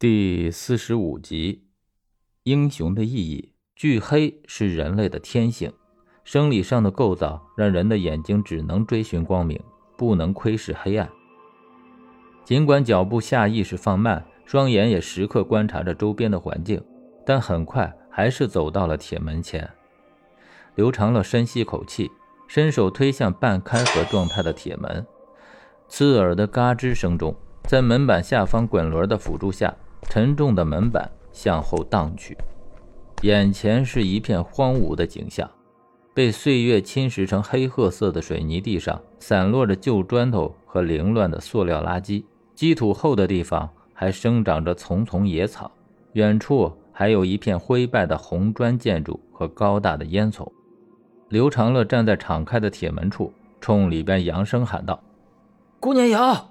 第四十五集，英雄的意义。巨黑是人类的天性，生理上的构造让人的眼睛只能追寻光明，不能窥视黑暗。尽管脚步下意识放慢，双眼也时刻观察着周边的环境，但很快还是走到了铁门前。刘长乐深吸口气，伸手推向半开合状态的铁门，刺耳的嘎吱声中，在门板下方滚轮的辅助下。沉重的门板向后荡去，眼前是一片荒芜的景象。被岁月侵蚀成黑褐色的水泥地上，散落着旧砖头和凌乱的塑料垃圾。积土厚的地方还生长着丛丛野草，远处还有一片灰败的红砖建筑和高大的烟囱。刘长乐站在敞开的铁门处，冲里边扬声喊道：“顾念瑶，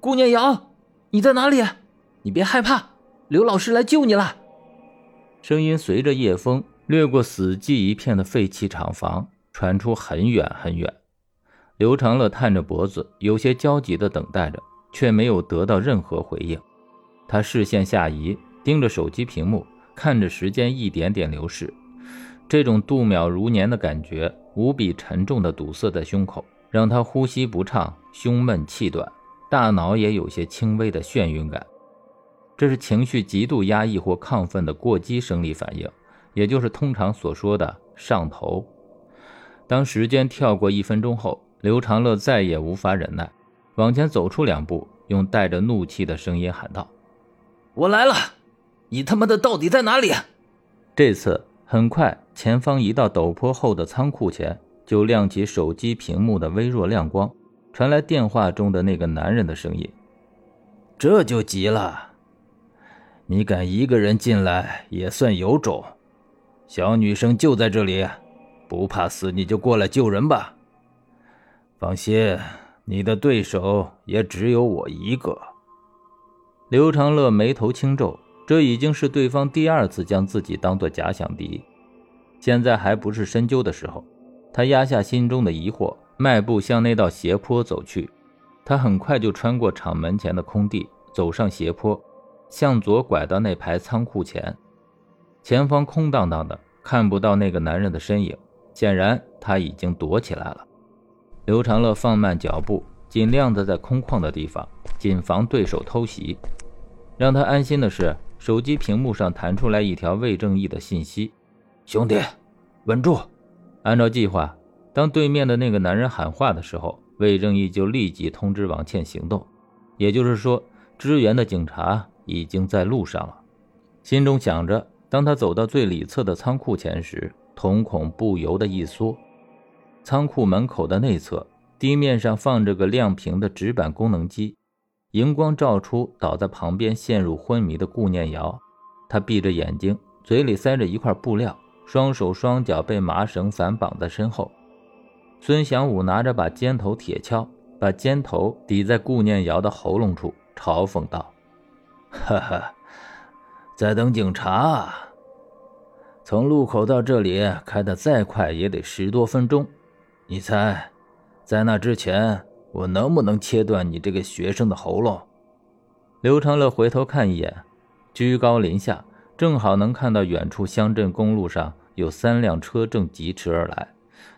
顾念瑶，你在哪里？你别害怕。”刘老师来救你了！声音随着夜风掠过死寂一片的废弃厂房，传出很远很远。刘长乐探着脖子，有些焦急地等待着，却没有得到任何回应。他视线下移，盯着手机屏幕，看着时间一点点流逝。这种度秒如年的感觉，无比沉重地堵塞在胸口，让他呼吸不畅，胸闷气短，大脑也有些轻微的眩晕感。这是情绪极度压抑或亢奋的过激生理反应，也就是通常所说的上头。当时间跳过一分钟后，刘长乐再也无法忍耐，往前走出两步，用带着怒气的声音喊道：“我来了！你他妈的到底在哪里？”这次很快，前方一道陡坡后的仓库前就亮起手机屏幕的微弱亮光，传来电话中的那个男人的声音：“这就急了。”你敢一个人进来也算有种，小女生就在这里，不怕死你就过来救人吧。放心，你的对手也只有我一个。刘长乐眉头轻皱，这已经是对方第二次将自己当做假想敌，现在还不是深究的时候。他压下心中的疑惑，迈步向那道斜坡走去。他很快就穿过厂门前的空地，走上斜坡。向左拐到那排仓库前，前方空荡荡的，看不到那个男人的身影。显然他已经躲起来了。刘长乐放慢脚步，尽量的在空旷的地方，谨防对手偷袭。让他安心的是，手机屏幕上弹出来一条魏正义的信息：“兄弟，稳住！”按照计划，当对面的那个男人喊话的时候，魏正义就立即通知王倩行动。也就是说，支援的警察。已经在路上了，心中想着。当他走到最里侧的仓库前时，瞳孔不由得一缩。仓库门口的内侧，地面上放着个亮屏的纸板功能机，荧光照出倒在旁边陷入昏迷的顾念瑶。他闭着眼睛，嘴里塞着一块布料，双手双脚被麻绳反绑在身后。孙祥武拿着把尖头铁锹，把尖头抵在顾念瑶的喉咙处，嘲讽道。哈哈，在等警察。从路口到这里开的再快也得十多分钟。你猜，在那之前我能不能切断你这个学生的喉咙？刘长乐回头看一眼，居高临下，正好能看到远处乡镇公路上有三辆车正疾驰而来。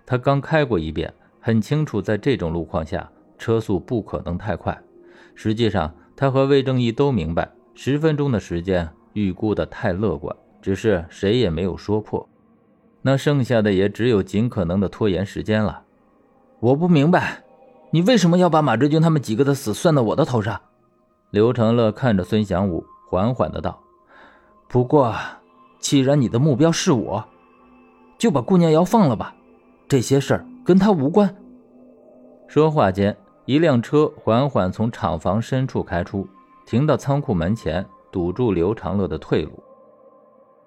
他刚开过一遍，很清楚，在这种路况下，车速不可能太快。实际上，他和魏正义都明白。十分钟的时间预估的太乐观，只是谁也没有说破。那剩下的也只有尽可能的拖延时间了。我不明白，你为什么要把马志军他们几个的死算到我的头上？刘长乐看着孙祥武，缓缓的道：“不过，既然你的目标是我，就把顾念瑶放了吧。这些事儿跟他无关。”说话间，一辆车缓缓从厂房深处开出。停到仓库门前，堵住刘长乐的退路。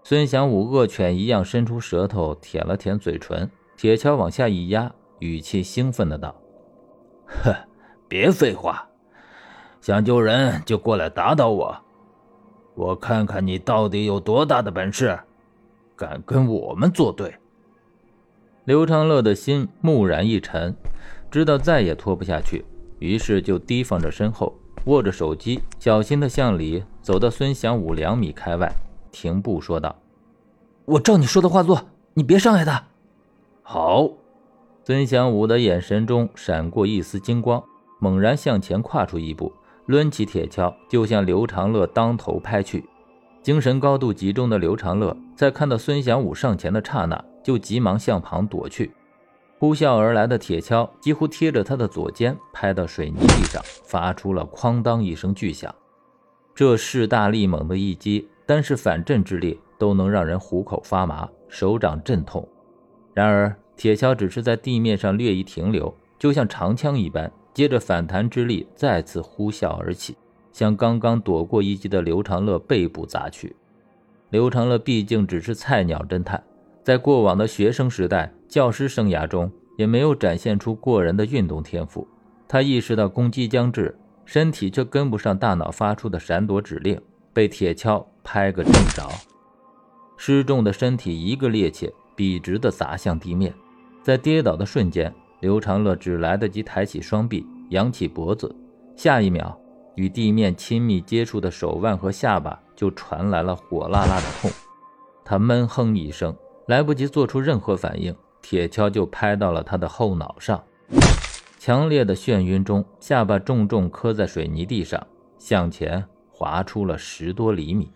孙祥武恶犬一样伸出舌头舔了舔嘴唇，铁锹往下一压，语气兴奋的道：“哼，别废话，想救人就过来打倒我，我看看你到底有多大的本事，敢跟我们作对。”刘长乐的心蓦然一沉，知道再也拖不下去，于是就提防着身后。握着手机，小心地向里走到孙祥武两米开外，停步说道：“我照你说的话做，你别伤害他。”好。孙祥武的眼神中闪过一丝金光，猛然向前跨出一步，抡起铁锹就向刘长乐当头拍去。精神高度集中的刘长乐在看到孙祥武上前的刹那，就急忙向旁躲去。呼啸而来的铁锹几乎贴着他的左肩，拍到水泥地上，发出了哐当一声巨响。这势大力猛的一击，单是反震之力都能让人虎口发麻，手掌阵痛。然而，铁锹只是在地面上略一停留，就像长枪一般，接着反弹之力再次呼啸而起，向刚刚躲过一击的刘长乐背部砸去。刘长乐毕竟只是菜鸟侦探，在过往的学生时代、教师生涯中，也没有展现出过人的运动天赋。他意识到攻击将至，身体却跟不上大脑发出的闪躲指令，被铁锹拍个正着，失重的身体一个趔趄。笔直地砸向地面，在跌倒的瞬间，刘长乐只来得及抬起双臂，扬起脖子，下一秒，与地面亲密接触的手腕和下巴就传来了火辣辣的痛。他闷哼一声，来不及做出任何反应，铁锹就拍到了他的后脑上。强烈的眩晕中，下巴重重磕在水泥地上，向前滑出了十多厘米。